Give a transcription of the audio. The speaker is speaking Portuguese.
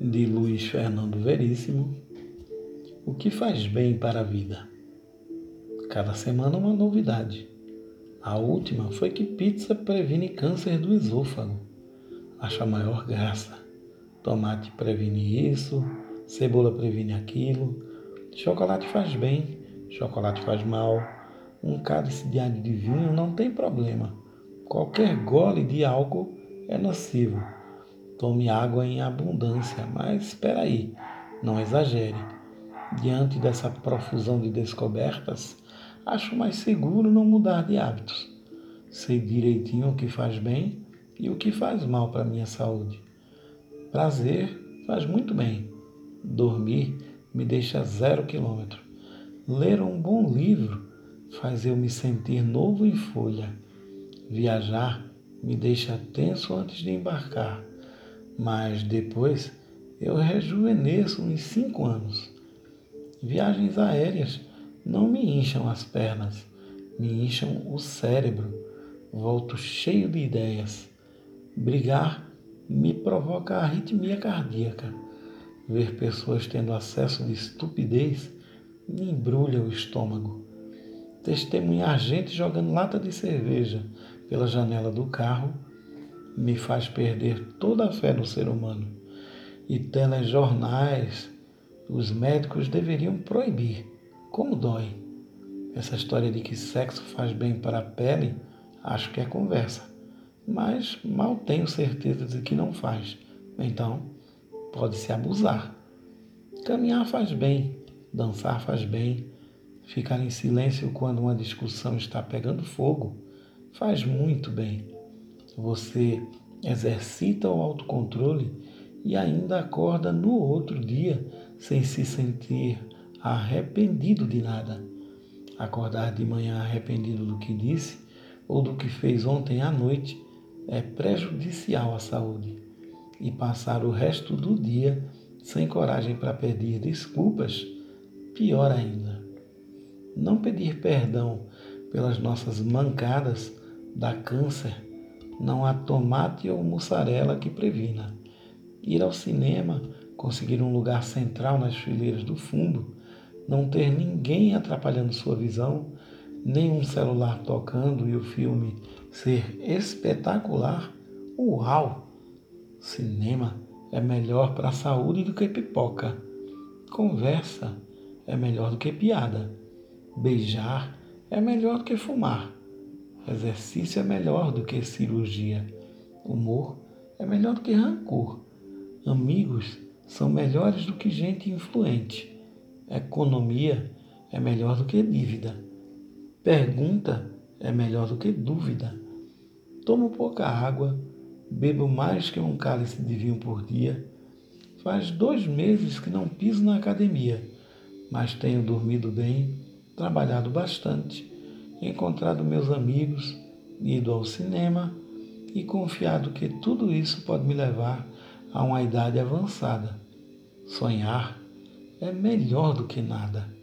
de Luiz Fernando Veríssimo. O que faz bem para a vida? Cada semana uma novidade. A última foi que pizza previne câncer do esôfago. Acho a maior graça. Tomate previne isso, cebola previne aquilo, chocolate faz bem, chocolate faz mal. Um cálice diário de vinho não tem problema. Qualquer gole de álcool é nocivo. Tome água em abundância, mas espera aí, não exagere. Diante dessa profusão de descobertas, acho mais seguro não mudar de hábitos. Sei direitinho o que faz bem e o que faz mal para minha saúde. Prazer faz muito bem. Dormir me deixa zero quilômetro. Ler um bom livro faz eu me sentir novo em folha. Viajar me deixa tenso antes de embarcar mas depois eu rejuvenesço em cinco anos. Viagens aéreas não me incham as pernas, me incham o cérebro. Volto cheio de ideias. Brigar me provoca arritmia cardíaca. Ver pessoas tendo acesso de estupidez me embrulha o estômago. Testemunhar gente jogando lata de cerveja pela janela do carro me faz perder toda a fé no ser humano. E telejornais, os médicos deveriam proibir. Como dói. Essa história de que sexo faz bem para a pele, acho que é conversa. Mas mal tenho certeza de que não faz. Então, pode-se abusar. Caminhar faz bem, dançar faz bem, ficar em silêncio quando uma discussão está pegando fogo faz muito bem você exercita o autocontrole e ainda acorda no outro dia sem se sentir arrependido de nada. Acordar de manhã arrependido do que disse ou do que fez ontem à noite é prejudicial à saúde. E passar o resto do dia sem coragem para pedir desculpas, pior ainda. Não pedir perdão pelas nossas mancadas dá câncer não há tomate ou mussarela que previna. Ir ao cinema, conseguir um lugar central nas fileiras do fundo, não ter ninguém atrapalhando sua visão, nenhum celular tocando e o filme ser espetacular, uau! Cinema é melhor para a saúde do que pipoca. Conversa é melhor do que piada. Beijar é melhor do que fumar. Exercício é melhor do que cirurgia. Humor é melhor do que rancor. Amigos são melhores do que gente influente. Economia é melhor do que dívida. Pergunta é melhor do que dúvida. Tomo pouca água, bebo mais que um cálice de vinho por dia. Faz dois meses que não piso na academia, mas tenho dormido bem, trabalhado bastante encontrado meus amigos, ido ao cinema e confiado que tudo isso pode me levar a uma idade avançada. Sonhar é melhor do que nada.